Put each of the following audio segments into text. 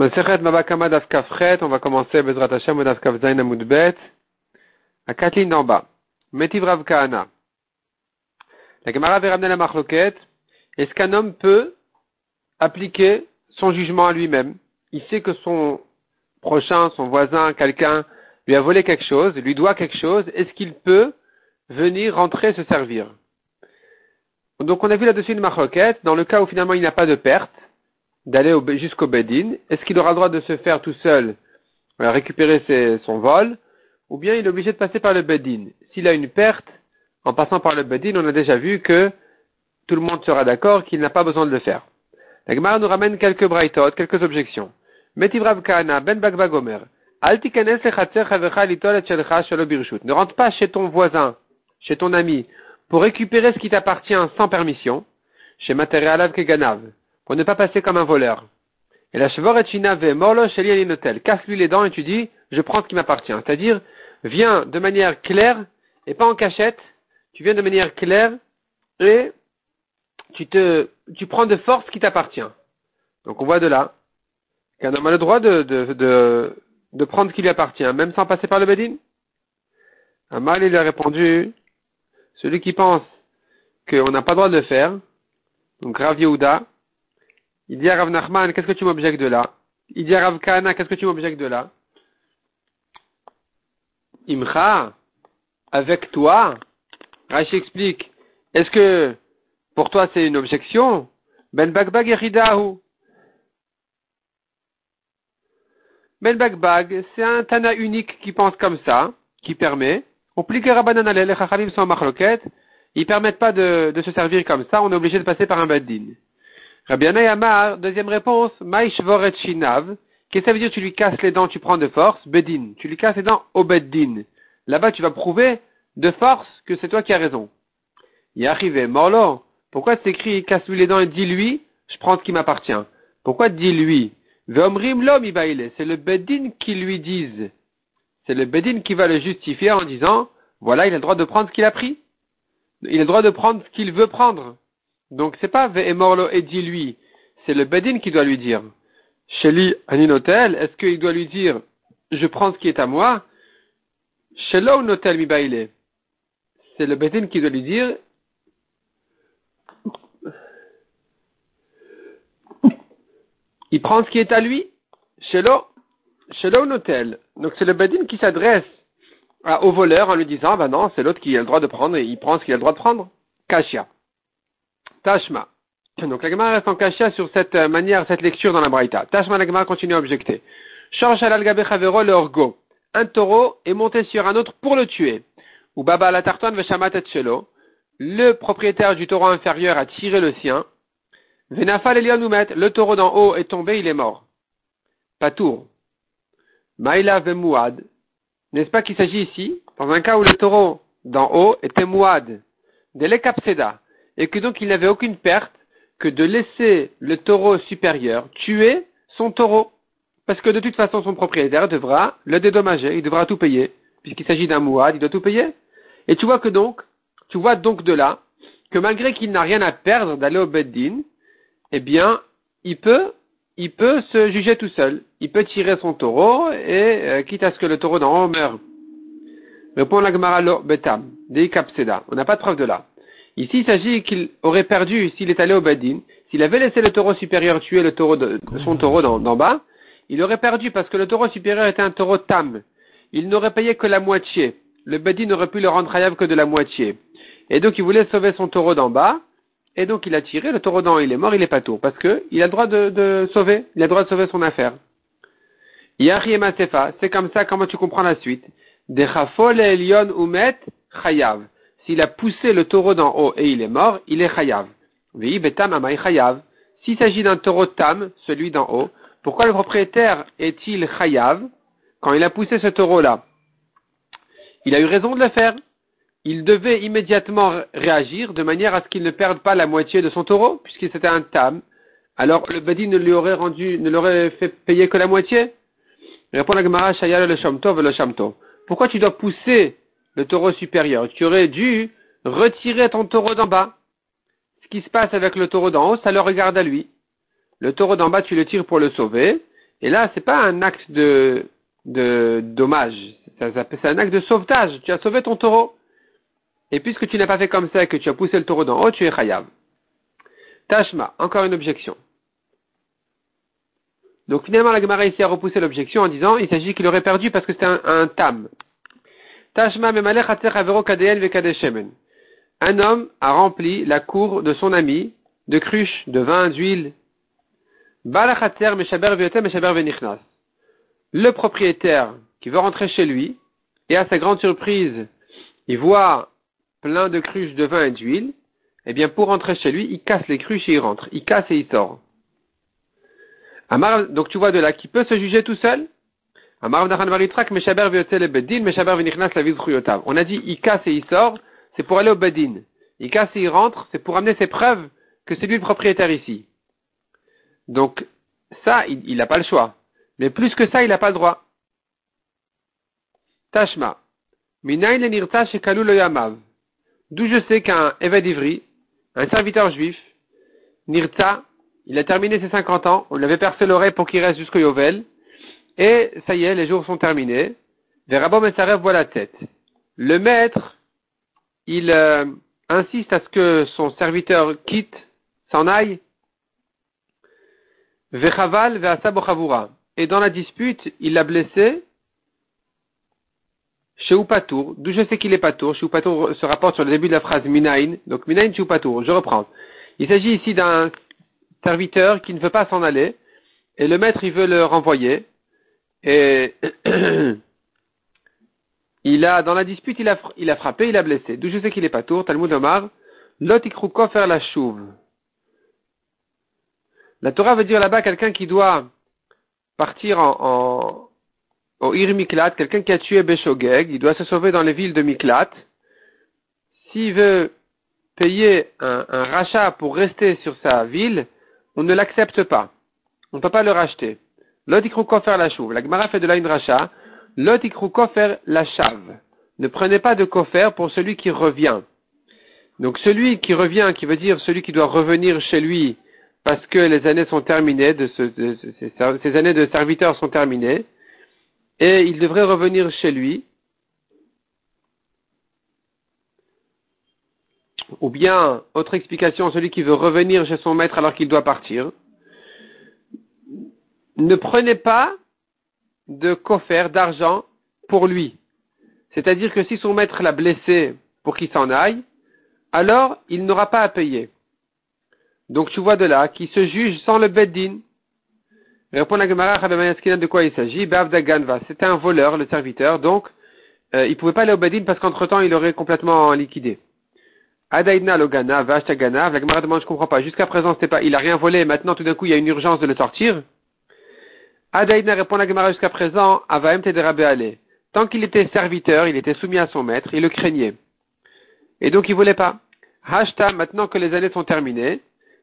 On va commencer Bezrat Hashem Dafkaf Zain Amudbet. À quatre lignes d'en bas. Metiv Rav Kahana. La Gemara avait ramené la marloquette. Est-ce qu'un homme peut appliquer son jugement à lui-même? Il sait que son prochain, son voisin, quelqu'un lui a volé quelque chose, lui doit quelque chose. Est-ce qu'il peut venir rentrer se servir? Donc on a vu là-dessus une marloquette. Dans le cas où finalement il n'a pas de perte, d'aller jusqu'au Bedin, est-ce qu'il aura le droit de se faire tout seul, euh, récupérer ses, son vol, ou bien il est obligé de passer par le Bedin S'il a une perte, en passant par le Bedin, on a déjà vu que tout le monde sera d'accord qu'il n'a pas besoin de le faire. La Gemara nous ramène quelques braïtot, quelques objections. Ben Bagbagomer, ne rentre pas chez ton voisin, chez ton ami, pour récupérer ce qui t'appartient sans permission, chez Materialav Keganav pour ne pas passer comme un voleur. Et la ve morlo notel. Casse-lui les dents et tu dis, je prends ce qui m'appartient. C'est-à-dire, viens de manière claire et pas en cachette. Tu viens de manière claire et tu prends de force ce qui t'appartient. Donc on voit de là qu'un homme a le droit de, prendre ce qui lui appartient, même sans passer par le Bedin. Amal, il a répondu, celui qui pense qu'on n'a pas le droit de le faire, donc Rav Yehuda, il dit à Rav Nachman, qu'est-ce que tu m'objectes de là? Il dit à Rav Kana, qu'est-ce que tu m'objectes de là? Imcha, avec toi, Rashi explique, est-ce que pour toi c'est une objection? Ben Bagbag Eridahu. Ben Bagbag, c'est un Tana unique qui pense comme ça, qui permet. On plie que Rabbanan les Chachamim sont marloquette, ils permettent pas de, de, se servir comme ça, on est obligé de passer par un Baddin. Rabbi Yamar, deuxième réponse, Maishvoret Shinav. Qu'est-ce que ça veut dire tu lui casses les dents, tu prends de force? Bedin. Tu lui casses les dents au. Là-bas, tu vas prouver de force que c'est toi qui as raison. Est arrivé, Morlo. Pourquoi c'est écrit casse-lui les dents et dis-lui, je prends ce qui m'appartient? Pourquoi dis-lui Veomrim l'homme C'est le Beddin qui lui dise. C'est le Beddin qui va le justifier en disant, voilà, il a le droit de prendre ce qu'il a pris. Il a le droit de prendre ce qu'il veut prendre. Donc c'est pas Ve'emorlo et dis-lui, c'est le Bedin qui doit lui dire. Sheli Aninotel, est-ce qu'il doit lui dire, je prends ce qui est à moi? Shelo Notel mi C'est le Bedin qui doit lui dire, il prend ce qui est à lui. Shelo, Shelo Notel. Donc c'est le Bedin qui s'adresse au voleur en lui disant, bah non, c'est l'autre qui a le droit de prendre et il prend ce qu'il a le droit de prendre. Kashia. Tashma. Donc la Gemara reste en cachet sur cette euh, manière, cette lecture dans la Braïta. Tashma, la Gemara continue à objecter. le orgo. Un taureau est monté sur un autre pour le tuer. Ou Baba la tartone Le propriétaire du taureau inférieur a tiré le sien. Venafal Le taureau d'en haut est tombé, il est mort. Patour. Maïla vemouad. N'est-ce pas qu'il s'agit ici, dans un cas où le taureau d'en haut était mouad, de l'ekapseda, et que donc il n'avait aucune perte que de laisser le taureau supérieur tuer son taureau. Parce que de toute façon, son propriétaire devra le dédommager, il devra tout payer. Puisqu'il s'agit d'un mouad, il doit tout payer. Et tu vois que donc, tu vois donc de là, que malgré qu'il n'a rien à perdre d'aller au Beddin, eh bien, il peut, il peut se juger tout seul. Il peut tirer son taureau et, euh, quitte à ce que le taureau d'en haut meure. Répond la Gemara Betam. On n'a pas de preuve de là. Ici, il s'agit qu'il aurait perdu s'il est allé au Badin. S'il avait laissé le taureau supérieur tuer le taureau de, son taureau d'en bas, il aurait perdu parce que le taureau supérieur était un taureau tam. Il n'aurait payé que la moitié. Le Badin n'aurait pu le rendre hayab que de la moitié. Et donc, il voulait sauver son taureau d'en bas. Et donc, il a tiré. Le taureau d'en haut, il est mort, il est pas tour. Parce que il a le droit de, sauver. Il a le droit de sauver son affaire. Sefa, c'est comme ça, comment tu comprends la suite? Dechafol elion umet chayav s'il a poussé le taureau d'en haut et il est mort, il est chayav. S'il s'agit d'un taureau tam, celui d'en haut, pourquoi le propriétaire est-il chayav quand il a poussé ce taureau-là? Il a eu raison de le faire. Il devait immédiatement réagir de manière à ce qu'il ne perde pas la moitié de son taureau, puisque c'était un tam. Alors le badi ne lui aurait rendu, ne l'aurait fait payer que la moitié? Répond la Gemara, le Shamto, le Shamto. Pourquoi tu dois pousser le taureau supérieur. Tu aurais dû retirer ton taureau d'en bas. Ce qui se passe avec le taureau d'en haut, ça le regarde à lui. Le taureau d'en bas, tu le tires pour le sauver, Et là, c'est pas un acte de, dommage. C'est un acte de sauvetage. Tu as sauvé ton taureau. Et puisque tu n'as pas fait comme ça et que tu as poussé le taureau d'en haut, tu es chayav. Tashma, encore une objection. Donc finalement, la Gemara ici a repoussé l'objection en disant il s'agit qu'il aurait perdu parce que c'était un, tam. Un homme a rempli la cour de son ami de cruches, de vin, d'huile. Le propriétaire qui veut rentrer chez lui, et à sa grande surprise, il voit plein de cruches de vin et d'huile, eh bien, pour rentrer chez lui, il casse les cruches et il rentre. Il casse et il sort. donc tu vois de là qui peut se juger tout seul? On a dit, il casse et il sort, c'est pour aller au bedin. Il casse et il rentre, c'est pour amener ses preuves que c'est lui le propriétaire ici. Donc, ça, il n'a pas le choix. Mais plus que ça, il n'a pas le droit. Tashma. D'où je sais qu'un Eved un serviteur juif, Nirta, il a terminé ses 50 ans, on avait percé l'oreille pour qu'il reste jusqu'au Yovel, et ça y est, les jours sont terminés. Verabom et voit la tête. Le maître, il euh, insiste à ce que son serviteur quitte, s'en aille. Vechaval ve'asabochavura. Et dans la dispute, il l'a blessé chez Upatour, d'où je sais qu'il est Patour. Chez Upatour se rapporte sur le début de la phrase Minain. Donc Minain chez Upatour. Je reprends. Il s'agit ici d'un serviteur qui ne veut pas s'en aller. Et le maître, il veut le renvoyer. Et il a, dans la dispute, il a, frappé, il a blessé. D'où je sais qu'il est Patour. Talmud Omar. Lot faire la chouve. La Torah veut dire là-bas quelqu'un qui doit partir en, Ir Miklat, quelqu'un qui a tué Beshogeg, il doit se sauver dans les villes de Miklat. S'il veut payer un, rachat pour rester sur sa ville, on ne l'accepte pas. On ne peut pas le racheter. L'otikrou kofer la chouve. La Gemara fait de là une rachat. L'otikrou kofer la chave. Ne prenez pas de kofer pour celui qui revient. Donc celui qui revient, qui veut dire celui qui doit revenir chez lui parce que les années sont terminées, de, années de serviteurs sont terminées, et il devrait revenir chez lui, ou bien, autre explication, celui qui veut revenir chez son maître alors qu'il doit partir, ne prenez pas de coffre d'argent pour lui. C'est-à-dire que si son maître l'a blessé pour qu'il s'en aille, alors il n'aura pas à payer. Donc tu vois de là qui se juge sans le beddin. Répond la Gemara de quoi il s'agit? C'était un voleur, le serviteur, donc euh, il ne pouvait pas aller au Bedin parce qu'entre-temps il aurait complètement liquidé. Adaidna Logana, Vashtagana, la Gemara demande, je comprends pas. Jusqu'à présent, c'était pas, il a rien volé, maintenant tout d'un coup il y a une urgence de le sortir. Adaidna répond la Gemara jusqu'à présent, Avaem Ale. Tant qu'il était serviteur, il était soumis à son maître, il le craignait. Et donc il voulait pas. Hashta, maintenant que les années sont terminées,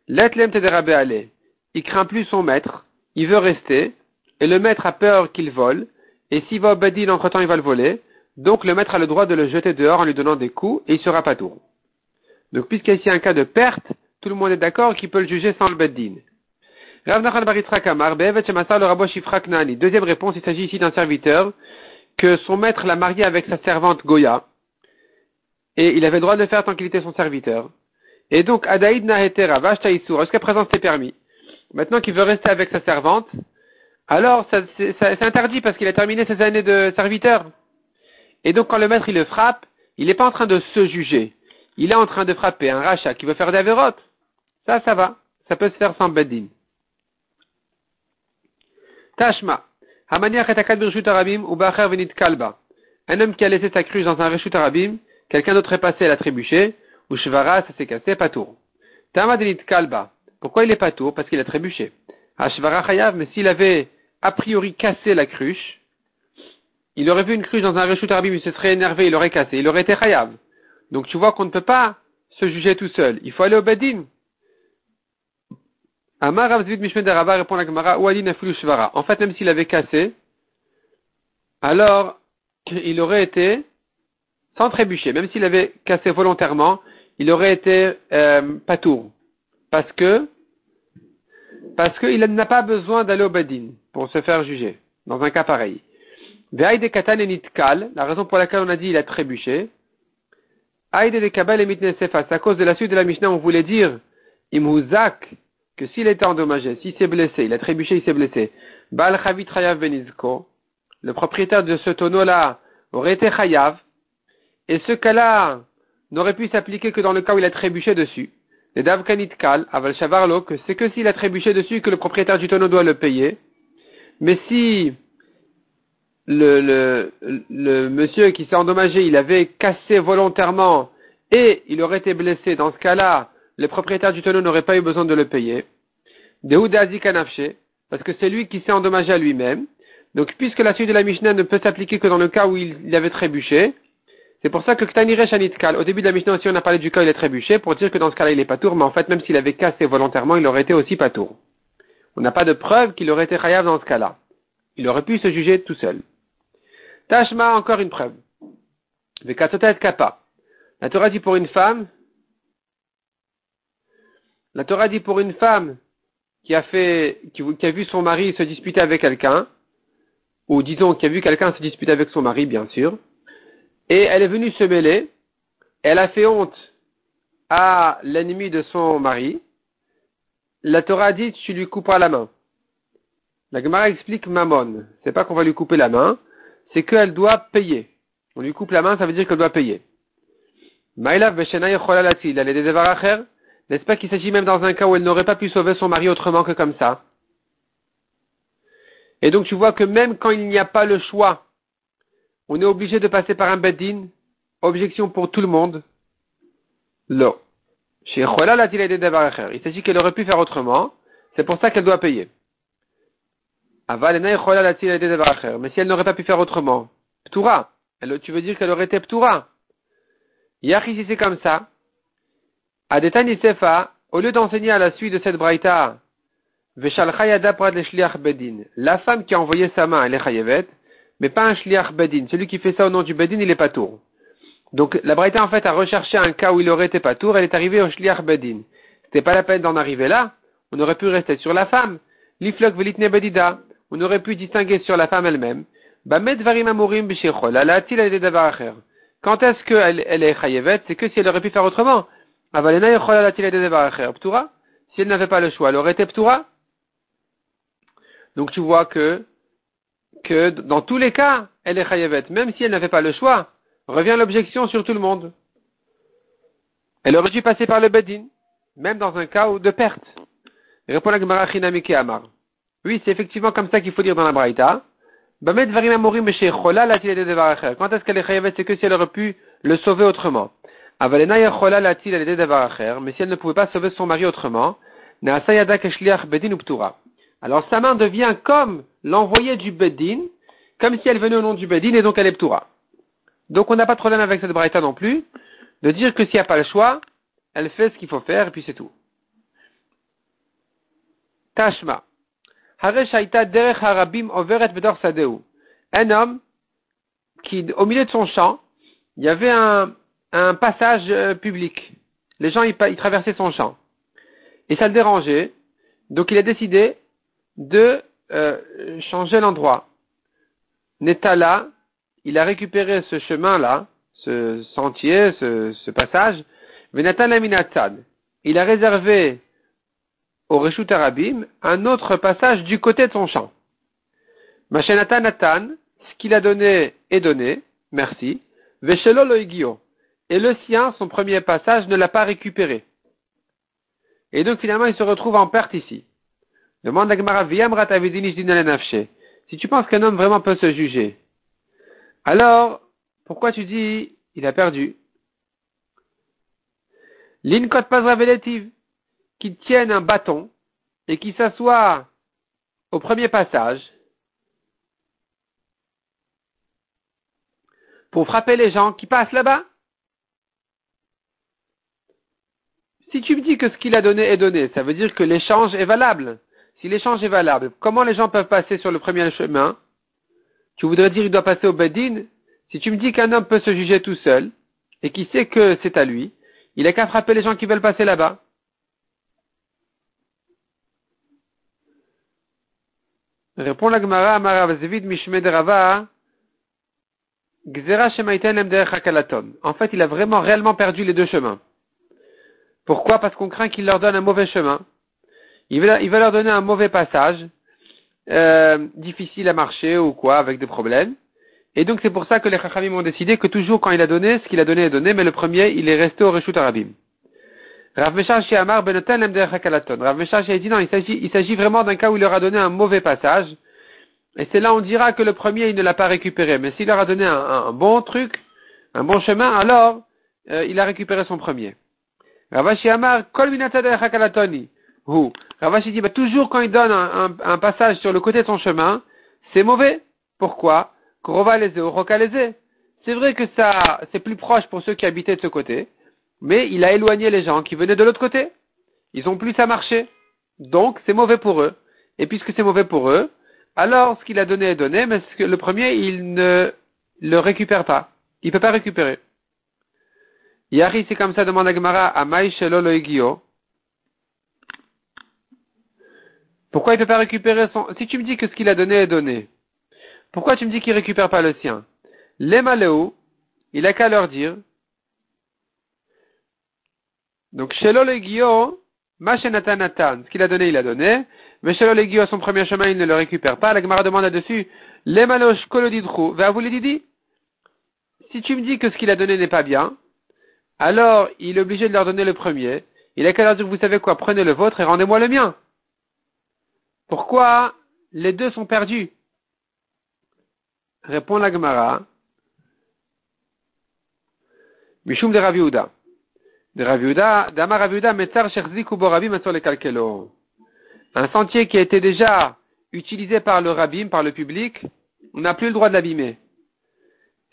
Letlem Ale. Il craint plus son maître, il veut rester, et le maître a peur qu'il vole, et s'il va au badin, entre-temps il va le voler, donc le maître a le droit de le jeter dehors en lui donnant des coups, et il sera pas tour. Donc puisqu'il y a un cas de perte, tout le monde est d'accord qu'il peut le juger sans le badin. Deuxième réponse, il s'agit ici d'un serviteur que son maître l'a marié avec sa servante Goya, et il avait le droit de le faire tant qu'il était son serviteur. Et donc, Adaïd Nahetera, jusqu'à présent c'est permis. Maintenant qu'il veut rester avec sa servante, alors c'est interdit parce qu'il a terminé ses années de serviteur. Et donc quand le maître il le frappe, il n'est pas en train de se juger. Il est en train de frapper un rachat qui veut faire des avérotes. Ça, ça va. Ça peut se faire sans beddin. Tashma. Un homme qui a laissé sa cruche dans un reshut arabim, quelqu'un d'autre est passé, elle a trébuché, ou shvara, ça s'est cassé, pas tour. Tamadenit kalba. Pourquoi il est pas tour? Parce qu'il a trébuché. Hashvara Chayav, mais s'il avait a priori cassé la cruche, il aurait vu une cruche dans un reshut il se serait énervé, il aurait cassé, il aurait été Chayav. Donc tu vois qu'on ne peut pas se juger tout seul. Il faut aller au Bedin. Amar Ravzvit Mishmed répond la Gemara, Shvara. En fait, même s'il avait cassé, alors il aurait été sans trébucher. Même s'il avait cassé volontairement, il aurait été euh, tour. Parce que Parce qu'il n'a pas besoin d'aller au Badin pour se faire juger, dans un cas pareil. de katan et nitkal, la raison pour laquelle on a dit il a trébuché. Aïde de kabal et c'est à cause de la suite de la Mishnah, on voulait dire, imuzak, que s'il était endommagé, s'il s'est blessé, il a trébuché, il s'est blessé. Bal chavit chayav benizko, le propriétaire de ce tonneau-là aurait été chayav, et ce cas-là n'aurait pu s'appliquer que dans le cas où il a trébuché dessus. Les kal, aval shavarlo, que c'est que s'il a trébuché dessus que le propriétaire du tonneau doit le payer. Mais si le, le, le monsieur qui s'est endommagé, il avait cassé volontairement et il aurait été blessé, dans ce cas-là, le propriétaire du tonneau n'aurait pas eu besoin de le payer. parce que c'est lui qui s'est endommagé à lui-même. Donc, puisque la suite de la Mishnah ne peut s'appliquer que dans le cas où il, avait trébuché, c'est pour ça que Ktanire Shanitkal, au début de la Mishnah aussi, on a parlé du cas où il est trébuché, pour dire que dans ce cas-là, il est pas tour, mais en fait, même s'il avait cassé volontairement, il aurait été aussi pas tour. On n'a pas de preuve qu'il aurait été chayav dans ce cas-là. Il aurait pu se juger tout seul. Tashma, encore une preuve. Vekatotet Kappa. La Torah dit pour une femme, la Torah dit pour une femme qui a qui vu son mari se disputer avec quelqu'un, ou disons qu'il a vu quelqu'un se disputer avec son mari, bien sûr, et elle est venue se mêler, elle a fait honte à l'ennemi de son mari, la Torah dit tu lui couperas la main. La Gemara explique Mammon. C'est pas qu'on va lui couper la main, c'est qu'elle doit payer. On lui coupe la main, ça veut dire qu'elle doit payer. N'est-ce pas qu'il s'agit même dans un cas où elle n'aurait pas pu sauver son mari autrement que comme ça et donc tu vois que même quand il n'y a pas le choix, on est obligé de passer par un beddin, objection pour tout le monde. Non. Chez il s'agit qu'elle aurait pu faire autrement, c'est pour ça qu'elle doit payer. Mais si elle n'aurait pas pu faire autrement, Ptura, tu veux dire qu'elle aurait été Ptura. Yachi, si c'est comme ça, Adetani Sefa, au lieu d'enseigner à la suite de cette braïta, la femme qui a envoyé sa main, elle est chayevet, mais pas un shliach bedin. Celui qui fait ça au nom du bedin, il est pas tour. Donc, la Braïta, en fait, a recherché un cas où il aurait été pas tour, elle est arrivée au shliach bedin. C'était pas la peine d'en arriver là. On aurait pu rester sur la femme. L'iflok velitne bedida. On aurait pu distinguer sur la femme elle-même. Quand est-ce qu'elle elle est chayevet? C'est que si elle aurait pu faire autrement. Si elle n'avait pas le choix, elle aurait été ptura. Donc tu vois que, que dans tous les cas, elle est chayavet, même si elle n'avait pas le choix. Revient l'objection sur tout le monde. Elle aurait dû passer par le bedin, même dans un cas de perte. Répond la Gemara Amar. Oui, c'est effectivement comme ça qu'il faut dire dans la Braïta. Quand est-ce qu'elle est chayavet C'est que si elle aurait pu le sauver autrement. Mais si elle ne pouvait pas sauver son mari autrement, alors sa main devient comme l'envoyé du Bedin, comme si elle venait au nom du Bedin et donc elle est Ptoura. Donc on n'a pas de problème avec cette braïta non plus, de dire que s'il n'y a pas le choix, elle fait ce qu'il faut faire et puis c'est tout. Tashma. Un homme qui, au milieu de son champ, il y avait un, un passage euh, public. Les gens, ils, traversaient son champ. Et ça le dérangeait. Donc il a décidé de euh, changer l'endroit. Netala, il a récupéré ce chemin-là, ce sentier, ce, passage, il a réservé au Reshut Arabim un autre passage du côté de son champ. Machenatan Natan, ce qu'il a donné est donné, merci. Veshelo loigio. Et le sien, son premier passage, ne l'a pas récupéré. Et donc finalement, il se retrouve en perte ici. Demande à Gemara, si tu penses qu'un homme vraiment peut se juger, alors, pourquoi tu dis, il a perdu? L'inkot pas révélative, qui tienne un bâton et qui s'assoit au premier passage pour frapper les gens qui passent là-bas. Si tu me dis que ce qu'il a donné est donné, ça veut dire que l'échange est valable. Si l'échange est valable, comment les gens peuvent passer sur le premier chemin? Tu voudrais dire qu'il doit passer au Bedin? Si tu me dis qu'un homme peut se juger tout seul, et qui sait que c'est à lui, il n'a qu'à frapper les gens qui veulent passer là-bas. Répond la Gemara de Rava. En fait, il a vraiment réellement perdu les deux chemins. Pourquoi Parce qu'on craint qu'il leur donne un mauvais chemin. Il va, il va leur donner un mauvais passage, euh, difficile à marcher ou quoi, avec des problèmes. Et donc c'est pour ça que les Chachamim ont décidé que toujours quand il a donné, ce qu'il a donné est donné, mais le premier, il est resté au Reshut Arabim. Rav Meshash Amar Hakalaton. Rav Meshash a dit non, il s'agit, il s'agit vraiment d'un cas où il leur a donné un mauvais passage. Et c'est là on dira que le premier, il ne l'a pas récupéré. Mais s'il leur a donné un, bon truc, un bon chemin, alors euh, il a récupéré son premier. Ravashi Amar Kol Hakalatoni. Ravashi dit, bah, toujours quand il donne un, un, passage sur le côté de son chemin, c'est mauvais. Pourquoi? C'est vrai que ça, c'est plus proche pour ceux qui habitaient de ce côté, mais il a éloigné les gens qui venaient de l'autre côté. Ils ont plus à marcher. Donc, c'est mauvais pour eux. Et puisque c'est mauvais pour eux, alors ce qu'il a donné est donné, mais le premier, il ne le récupère pas. Il ne peut pas récupérer. Yari, c'est comme ça, demande à Maïshelo Loigio. Pourquoi il ne peut pas récupérer son... Si tu me dis que ce qu'il a donné est donné, pourquoi tu me dis qu'il ne récupère pas le sien? Les il a qu'à leur dire. Donc, Shelo Legio, Machenatan ce qu'il a donné, il a donné. Mais Shelo Legio, son premier chemin, il ne le récupère pas. La Gemara demande là-dessus, Les malosh kolodidru, dit Si tu me dis que ce qu'il a donné n'est pas bien, alors il est obligé de leur donner le premier. Il a qu'à leur dire, vous savez quoi, prenez le vôtre et rendez-moi le mien. Pourquoi les deux sont perdus Répond la Gemara. Mishum de Raviuda. De Raviuda, Metzar Kalkelo. Un sentier qui a été déjà utilisé par le Rabim, par le public, on n'a plus le droit de l'abîmer.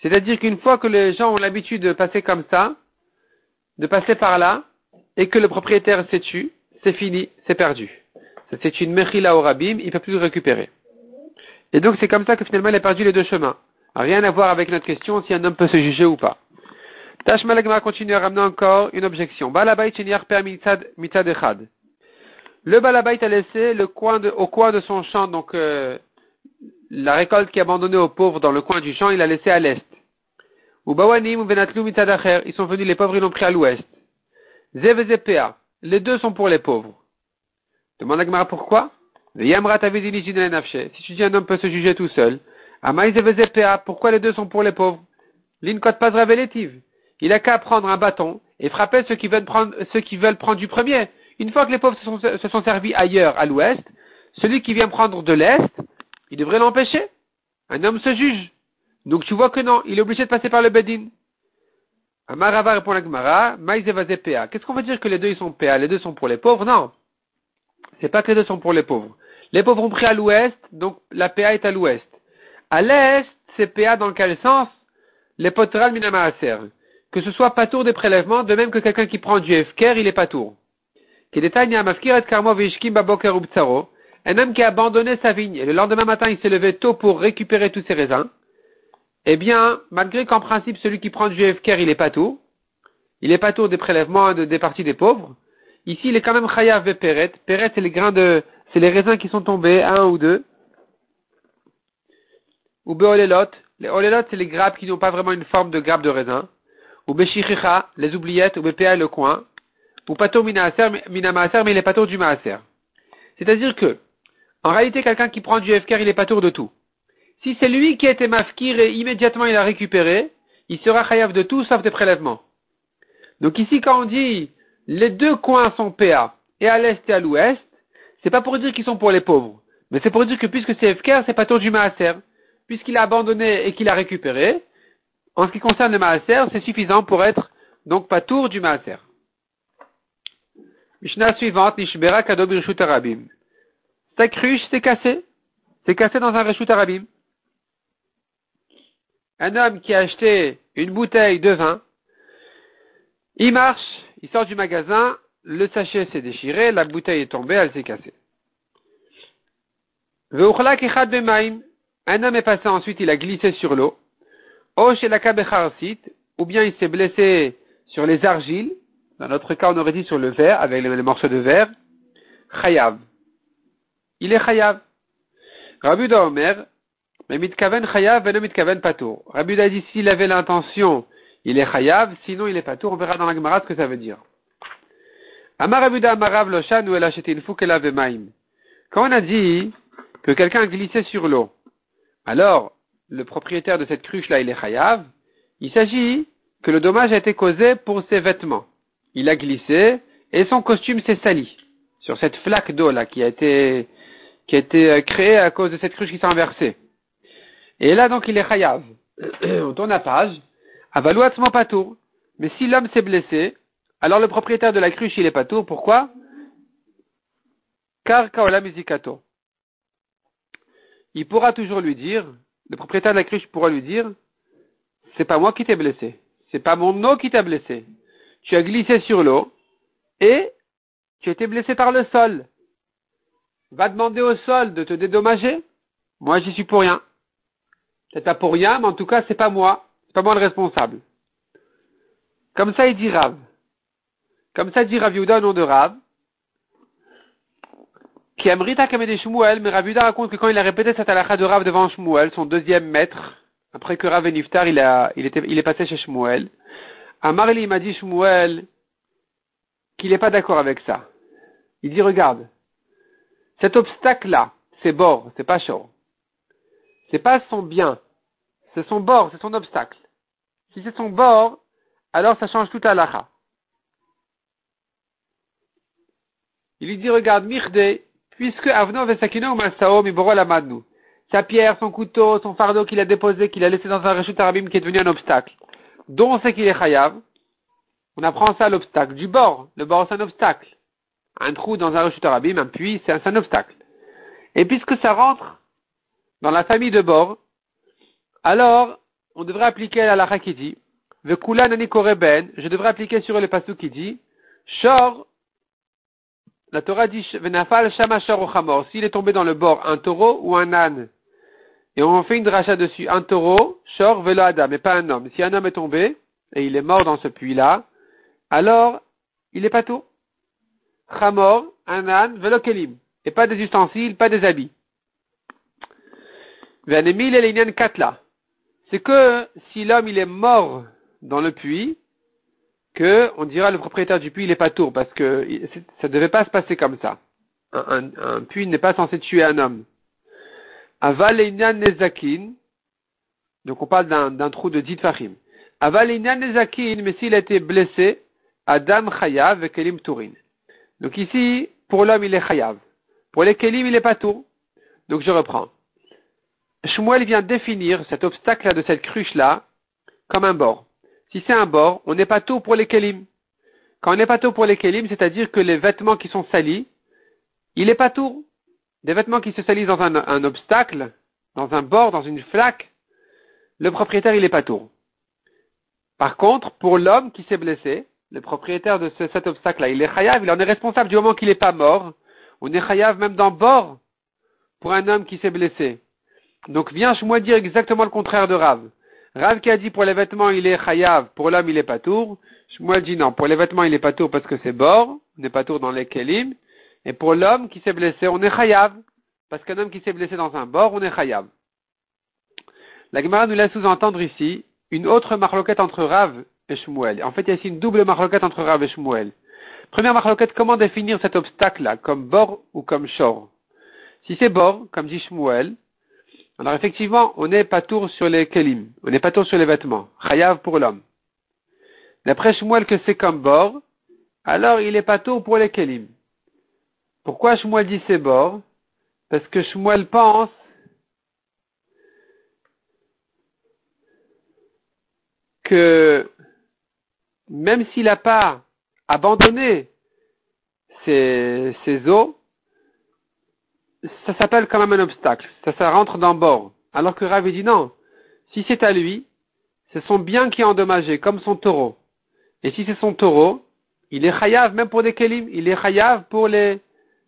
C'est-à-dire qu'une fois que les gens ont l'habitude de passer comme ça, de passer par là, et que le propriétaire s'est tué, c'est fini, c'est perdu. C'est une mechila au rabim, il ne peut plus le récupérer. Et donc c'est comme ça que finalement il a perdu les deux chemins. Rien à voir avec notre question si un homme peut se juger ou pas. Tash Malagma continue à ramener encore une objection. Balabait mitad echad. Le balabait a laissé le coin au coin de son champ, donc euh, la récolte qui est abandonnée aux pauvres dans le coin du champ, il l'a laissé à l'est. Ou bawanim ou venatlu mitad Ils sont venus, les pauvres, ils l'ont pris à l'ouest. Zevezepea. Les deux sont pour les pauvres. Demande à Gemara pourquoi? Si tu dis un homme peut se juger tout seul, pourquoi les deux sont pour les pauvres? L'incot pas révélative. Il a qu'à prendre un bâton et frapper ceux qui veulent prendre, ceux qui veulent prendre du premier. Une fois que les pauvres se sont servis ailleurs, à l'ouest, celui qui vient prendre de l'est, il devrait l'empêcher. Un homme se juge. Donc tu vois que non, il est obligé de passer par le Bedin. Amarava répond à Gemara, Qu'est-ce qu'on veut dire que les deux ils sont PA Les deux sont pour les pauvres? Non. C'est pas que les deux sont pour les pauvres. Les pauvres ont pris à l'ouest, donc la PA est à l'ouest. À l'est, c'est PA dans quel sens? Les potral minamaaser. Que ce soit pas tour des prélèvements, de même que quelqu'un qui prend du FKR, il est pas tour. Un homme qui a abandonné sa vigne et le lendemain matin il s'est levé tôt pour récupérer tous ses raisins, eh bien, malgré qu'en principe celui qui prend du FKR il est pas tour, il est pas tour des prélèvements des parties des pauvres, Ici, il est quand même chayav et peret. Peret, c'est les grains de, c'est les raisins qui sont tombés, un ou deux. Ou beolelot. Les olelot, c'est les grappes qui n'ont pas vraiment une forme de grappe de raisin. Ou beshichicha, les oubliettes, ou bpa, le coin. Ou pato minaaser, minamaaser, mais il est patour du maaser. C'est-à-dire que, en réalité, quelqu'un qui prend du FKR, il est patour de tout. Si c'est lui qui a été mafkir et immédiatement il a récupéré, il sera chayav de tout sauf des prélèvements. Donc ici, quand on dit les deux coins sont PA, et à l'est et à l'ouest, c'est pas pour dire qu'ils sont pour les pauvres, mais c'est pour dire que puisque c'est FKR, c'est pas tour du Maaser. Puisqu'il a abandonné et qu'il a récupéré, en ce qui concerne le Maaser, c'est suffisant pour être donc pas tour du Maaser. Mishnah suivante, Nishbera Arabim. Sa cruche s'est cassée. C'est cassé dans un Reshut Arabim. Un homme qui a acheté une bouteille de vin, il marche, il sort du magasin, le sachet s'est déchiré, la bouteille est tombée, elle s'est cassée. Un homme est passé ensuite, il a glissé sur l'eau. Ou bien il s'est blessé sur les argiles. Dans notre cas, on aurait dit sur le verre, avec les, morceaux de verre. Il est chayav. Rabbi Omer, mais mitkaven chayav et mitkaven patour. Rabbi a dit s'il avait l'intention, il est chayav, sinon il est patour. On verra dans la Gemara ce que ça veut dire. Amar Rabbi Amarav loshan ou el une fukela maim. Quand on a dit que quelqu'un glissait sur l'eau, alors le propriétaire de cette cruche là il est chayav, il s'agit que le dommage a été causé pour ses vêtements. Il a glissé et son costume s'est sali sur cette flaque d'eau là qui a été qui a été euh, créée à cause de cette cruche qui s'est inversée. Et là donc il est chayav. On tourne la page. Avalouatement pas tour. Mais si l'homme s'est blessé, alors le propriétaire de la cruche il est pas tour. Pourquoi? Car kaola musikato. Il pourra toujours lui dire, le propriétaire de la cruche pourra lui dire, c'est pas moi qui t'ai blessé, c'est pas mon eau qui t'a blessé. Tu as glissé sur l'eau et tu été blessé par le sol. Va demander au sol de te dédommager. Moi, j'y suis pour rien. Pas pour rien, mais en tout cas, c'est pas moi. C'est pas moi le responsable. Comme ça, il dit Rav. Comme ça, il dit Rav au nom de Rav. Qui Amrita Kamede Shmuel, mais Rav raconte que quand il a répété cette halakha de Rav devant Shmuel, son deuxième maître, après que Rav et Niftar, il, a, il, il est passé chez Shmuel, Amarli m'a dit Shmuel qu'il n'est pas d'accord avec ça. Il dit, regarde, cet obstacle-là, c'est bord, c'est pas chaud. C'est pas son bien, c'est son bord, c'est son obstacle. Si c'est son bord, alors ça change tout à l'akha. Il lui dit, regarde, Mirde, puisque Avno Vesakino Masao Lamadnu, sa pierre, son couteau, son fardeau qu'il a déposé, qu'il a laissé dans un rechut arabim qui est devenu un obstacle, dont on sait qu'il est chayav, on apprend ça l'obstacle du bord. Le bord, c'est un obstacle un trou dans un rechute arabim, un puits, c'est un, obstacle. Et puisque ça rentre dans la famille de bord, alors on devrait appliquer la lacha qui dit, Vekula nani ben, je devrais appliquer sur le passou qui dit, Shor, la Torah dit, Venafal shama shor s'il est tombé dans le bord un taureau ou un âne, et on fait une dracha dessus, un taureau, shor velo adam, mais pas un homme. Si un homme est tombé, et il est mort dans ce puits-là, alors, il est pas tout. Chamor, un âne, velokelim. Et pas des ustensiles, pas des habits. Venemil katla. C'est que si l'homme il est mort dans le puits, que on dira le propriétaire du puits il est pas tour parce que ça ne devait pas se passer comme ça. Un, puits n'est pas censé tuer un homme. Aval nezakin. Donc on parle d'un trou de dit nezakin, mais s'il a été blessé, Adam chayav kelim turin. Donc ici, pour l'homme, il est chayav. Pour les kelim, il est pas tout. Donc je reprends. Shmuel vient définir cet obstacle-là de cette cruche-là comme un bord. Si c'est un bord, on n'est pas tout pour les kelim. Quand on n'est pas tout pour les kelim, c'est-à-dire que les vêtements qui sont salis, il est pas tout. Des vêtements qui se salissent dans un, obstacle, dans un bord, dans une flaque, le propriétaire, il est pas tout. Par contre, pour l'homme qui s'est blessé, le propriétaire de cet obstacle-là, il est chayav, il en est responsable du moment qu'il n'est pas mort. On est chayav même dans bord pour un homme qui s'est blessé. Donc viens moi dire exactement le contraire de Rav. Rav qui a dit pour les vêtements il est chayav, pour l'homme il est pas tour. Moi dit non, pour les vêtements il est pas tour parce que c'est bord, on n'est pas tour dans les kelim. Et pour l'homme qui s'est blessé, on est chayav. Parce qu'un homme qui s'est blessé dans un bord, on est chayav. La Gemara nous laisse sous-entendre ici une autre marloquette entre Rav et Shmuel. En fait, il y a ici une double marloquette entre Rav et Shmuel. Première marloquette, comment définir cet obstacle-là, comme bord ou comme shor? Si c'est bord, comme dit Shmuel, alors effectivement, on n'est pas tour sur les kelim, on n'est pas tour sur les vêtements, chayav pour l'homme. D'après Shmuel que c'est comme bord, alors il n'est pas tour pour les kelim. Pourquoi Shmuel dit c'est bord Parce que Shmuel pense que même s'il n'a pas abandonné ses, ses eaux, ça s'appelle quand même un obstacle. Ça, ça rentre dans bord. Alors que Ravi dit non. Si c'est à lui, c'est son bien qui est endommagé, comme son taureau. Et si c'est son taureau, il est chayav même pour des kelim, il est chayav pour les,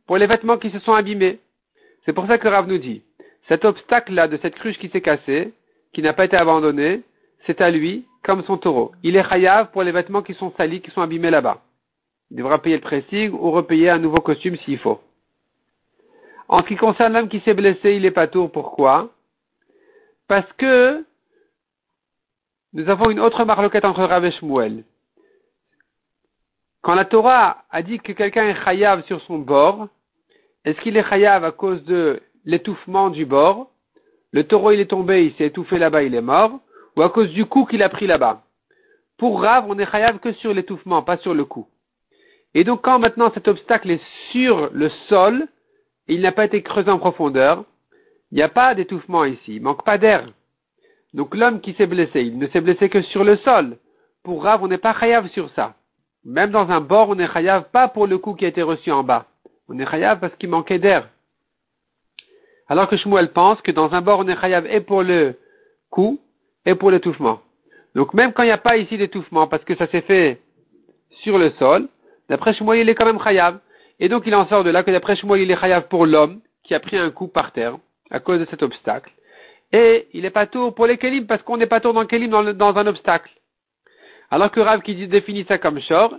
pour les vêtements qui se sont abîmés. C'est pour ça que Rav nous dit, cet obstacle-là de cette cruche qui s'est cassée, qui n'a pas été abandonné, c'est à lui, comme son taureau. Il est chayav pour les vêtements qui sont salis, qui sont abîmés là-bas. Il devra payer le pressing ou repayer un nouveau costume s'il faut. En ce qui concerne l'homme qui s'est blessé, il est pas tour. Pourquoi? Parce que nous avons une autre marloquette entre Rav et Shmuel. Quand la Torah a dit que quelqu'un est chayav sur son bord, est-ce qu'il est chayav à cause de l'étouffement du bord? Le taureau il est tombé, il s'est étouffé là-bas, il est mort, ou à cause du coup qu'il a pris là-bas? Pour Rav, on est chayav que sur l'étouffement, pas sur le coup. Et donc quand maintenant cet obstacle est sur le sol, il n'a pas été creusé en profondeur, il n'y a pas d'étouffement ici, il manque pas d'air. Donc l'homme qui s'est blessé, il ne s'est blessé que sur le sol. Pour Rav, on n'est pas chayav sur ça. Même dans un bord, on est chayav pas pour le coup qui a été reçu en bas. On est chayav parce qu'il manquait d'air. Alors que Shmuel pense que dans un bord, on est chayav et pour le coup et pour l'étouffement. Donc même quand il n'y a pas ici d'étouffement, parce que ça s'est fait sur le sol, d'après Shmuel, il est quand même chayav. Et donc il en sort de là que d'après Shmuel, il est chayav pour l'homme qui a pris un coup par terre à cause de cet obstacle. Et il n'est pas tour pour les kelim parce qu'on n'est pas tour dans kelim dans, dans, un obstacle. Alors que Rav qui définit ça comme shor,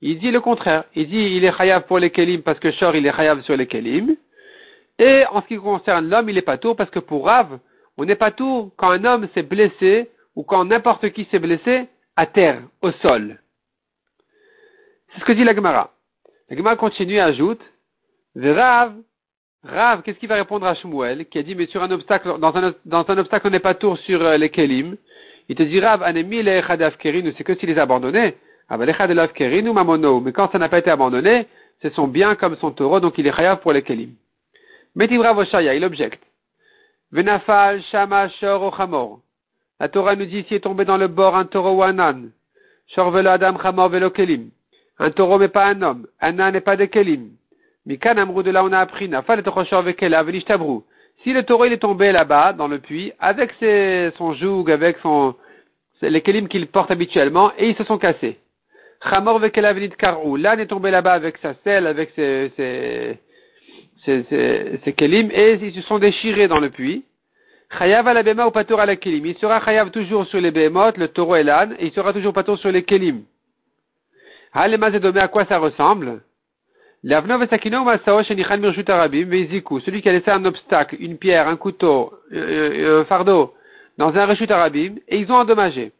il dit le contraire. Il dit il est chayav pour les kelim parce que shor il est chayav sur les kelim. Et en ce qui concerne l'homme, il n'est pas tour parce que pour Rav, on n'est pas tour quand un homme s'est blessé ou quand n'importe qui s'est blessé à terre, au sol. C'est ce que dit la Gemara. La Gemara continue et ajoute, Rav, Rav, qu'est-ce qu'il va répondre à Shmuel, qui a dit, mais sur un obstacle, dans un, obstacle, on n'est pas tour sur euh, les kelim. Il te dit, Rav, anemi le c'est que s'il les a abandonnés. Ah, ou mamono. Mais quand ça n'a pas été abandonné, c'est son bien comme son taureau, donc il est chayav pour les kelim. Metibra Voshaya, il objecte. Venafal, Shama, Shor, Ochamor. La Torah nous dit, s'il est tombé dans le bord un taureau ou un âne. Shor velo Adam, Chamor, velo kelim. Un taureau mais pas un homme. Un âne n'est pas de kelim. Mikan amrou de là on a appris, Si le taureau il est tombé là-bas, dans le puits, avec ses, son joug, avec son, les kelim qu'il porte habituellement, et ils se sont cassés. Chamor venit karou. L'âne est tombé là-bas avec sa selle, avec ses, ses, ses, ses, kelim, et ils se sont déchirés dans le puits. Chayav à la ou patour à la kelim. Il sera chayav toujours sur les behemoth, le taureau et l'âne, et il sera toujours patour sur les kelim. À quoi ça ressemble? Celui qui a laissé un obstacle, une pierre, un couteau, euh, euh, un fardeau, dans un rechut arabim, et ils ont endommagé.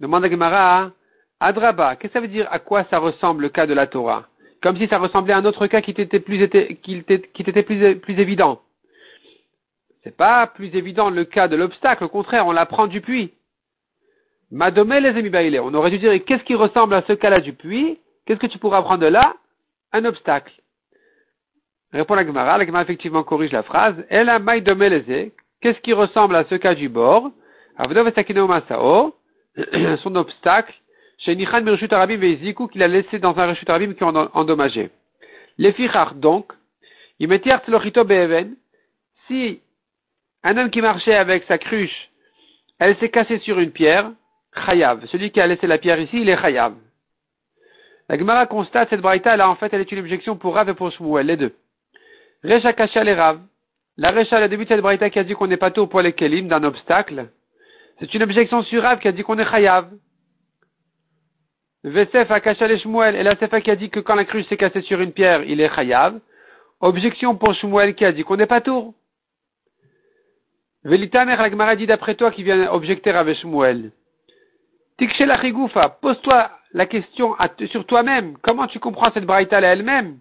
Demande à Gemara, Adraba, qu'est-ce que ça veut dire à quoi ça ressemble le cas de la Torah? Comme si ça ressemblait à un autre cas qui était plus, qui était plus, plus évident. C'est pas plus évident le cas de l'obstacle, au contraire, on l'apprend du puits. Madomé les. On aurait dû dire, qu'est-ce qui ressemble à ce cas-là du puits? Qu'est-ce que tu pourras apprendre de là? Un obstacle. Répond la Gemara. La Gemara effectivement corrige la phrase. Elle a Qu'est-ce qui ressemble à ce cas du bord? Son obstacle chez Nichan Mirshut Arabim Veiziku qu'il a laissé dans un Reshut Arabim qui ont endommagé. Les fichar donc, il mettait Lochito Be'even, si un homme qui marchait avec sa cruche, elle s'est cassée sur une pierre, Chayav. Celui qui a laissé la pierre ici, il est Chayav. La Gemara constate cette braïta, là, en fait, elle est une objection pour Rav et pour Shmuel, les deux. Recha Kachal et Rav. La Recha, le début de cette qui a dit qu'on n'est pas tout pour les Kelim d'un obstacle, c'est une objection sur Rav qui a dit qu'on est Chayav. Vesef a caché Shmuel, et la Sefa qui a dit que quand la cruche s'est cassée sur une pierre, il est chayav. Objection pour Shmuel qui a dit qu'on n'est pas tour. Velitamer, la Gemara dit d'après toi qui vient objecter avec Shmuel. Tikshe la pose-toi la question sur toi-même. Comment tu comprends cette braïta elle-même?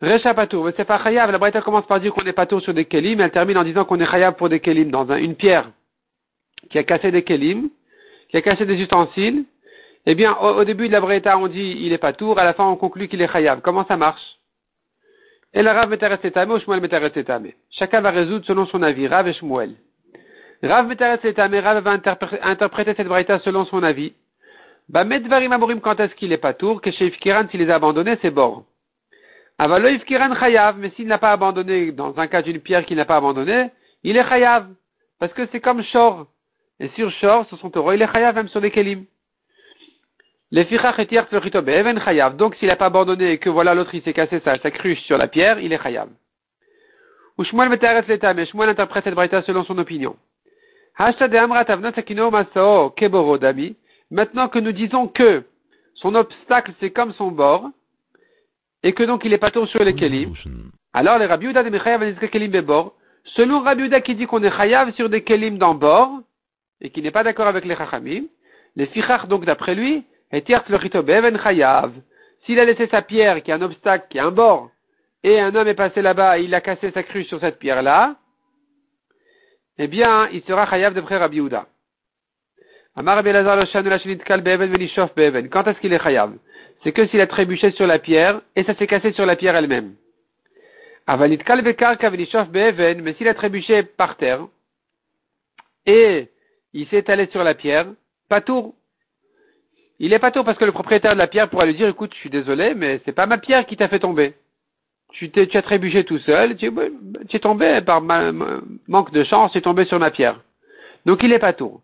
Recha Patour, c'est pas chayav. La braïta commence par dire qu'on n'est pas tour sur des kelim, elle termine en disant qu'on est chayav pour des kelim dans une pierre qui a cassé des kelim, qui a cassé des ustensiles, eh bien, au, début de la Breta, on dit il est pas tour, à la fin, on conclut qu'il est chayav. Comment ça marche? Et le Rav Metares ou Shmuel Metares Chacun va résoudre selon son avis, Rav et Shmuel. Rav Metares Rav va interpréter cette Breta selon son avis. Bah, Medvarim Amorim, quand est-ce qu'il est pas tour, que chez Ifkiran, s'il les a abandonnés, c'est bord. Avalo Ifkiran chayav, mais s'il n'a pas abandonné, dans un cas d'une pierre qu'il n'a pas abandonné, il est chayav. Parce que c'est comme Shor. Et sur Shor, sur son taureau, il est chayav même sur les kelim. Les fichach et even chayav. Donc s'il n'a pas abandonné et que voilà l'autre il s'est cassé sa, sa, cruche sur la pierre, il est chayav. Ou Shmuel metaret l'état, mais Shmuel interprète cette braïta selon son opinion. Maintenant que nous disons que son obstacle c'est comme son bord, et que donc il est pas tour sur les kelim, alors les Rabbi Uda de Mechayav kelim bebor, selon Rabbi Uda qui dit qu'on est chayav sur des kelim dans bord, et qui n'est pas d'accord avec les chachamim, les fichach donc d'après lui, et le beven chayav. S'il a laissé sa pierre, qui est un obstacle, qui est un bord, et un homme est passé là-bas et il a cassé sa cruche sur cette pierre-là, eh bien, il sera chayav Rabbi Uda. Amar Quand est-ce qu'il est chayav? C'est que s'il a trébuché sur la pierre et ça s'est cassé sur la pierre elle-même. Mais s'il a trébuché par terre et il s'est allé sur la pierre, pas tour. Il est pas tour parce que le propriétaire de la pierre pourra lui dire, écoute, je suis désolé, mais c'est pas ma pierre qui t'a fait tomber. Tu, tu as trébuché tout seul, tu, es tombé par manque de chance, tu es tombé sur ma pierre. Donc il est pas tour.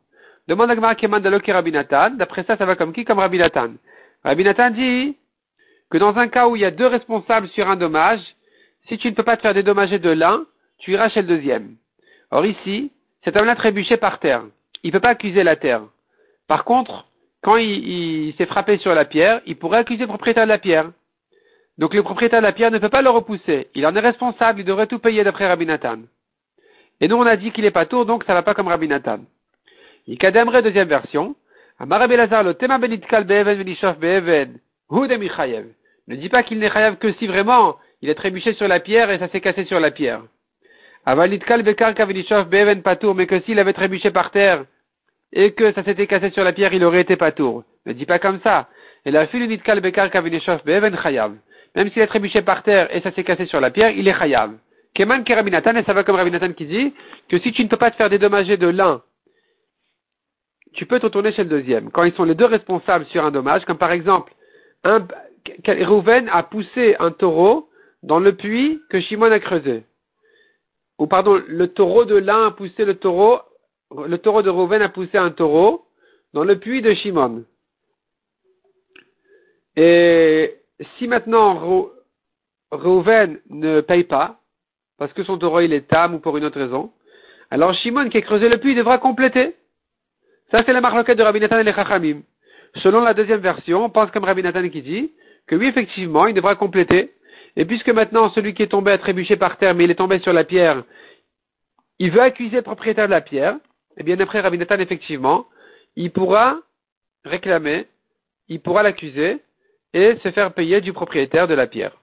Demande à Gmar Keman Rabinatan. D'après ça, ça va comme qui Comme Rabinatan. Rabinatan dit que dans un cas où il y a deux responsables sur un dommage, si tu ne peux pas te faire dédommager de l'un, tu iras chez le deuxième. Or ici, cet homme-là trébuché par terre. Il ne peut pas accuser la terre. Par contre, quand il, s'est frappé sur la pierre, il pourrait accuser le propriétaire de la pierre. Donc le propriétaire de la pierre ne peut pas le repousser. Il en est responsable, il devrait tout payer d'après Rabinatan. Et nous on a dit qu'il n'est pas tour, donc ça ne va pas comme Rabinatan. Il kademre deuxième version. le tema. Ne dis pas qu'il n'est chayav que si vraiment il est trébuché sur la pierre et ça s'est cassé sur la pierre. Patour, mais que s'il avait trébuché par terre et que ça s'était cassé sur la pierre, il aurait été patour. Ne dis pas comme ça. Et la fille nitkal bekarka be'even chayav. Même s'il est trébuché par terre et ça s'est cassé sur la pierre, il est chayav. Keman kerabinatan, et ça va comme Rabinatan qui dit que si tu ne peux pas te faire dédommager de l'un tu peux te retourner chez le deuxième. Quand ils sont les deux responsables sur un dommage, comme par exemple, Rouven a poussé un taureau dans le puits que Shimon a creusé. Ou pardon, le taureau de l'un a poussé le taureau, le taureau de Rouven a poussé un taureau dans le puits de Shimon. Et si maintenant Rouven ne paye pas, parce que son taureau il est tam ou pour une autre raison, alors Shimon qui a creusé le puits devra compléter. Ça, c'est la marloquette de Rabbi Nathan et les Chachamim. Selon la deuxième version, on pense comme Rabbi Nathan qui dit que oui, effectivement, il devra compléter. Et puisque maintenant, celui qui est tombé a trébuché par terre, mais il est tombé sur la pierre, il veut accuser le propriétaire de la pierre, eh bien, après Rabbi Nathan, effectivement, il pourra réclamer, il pourra l'accuser et se faire payer du propriétaire de la pierre.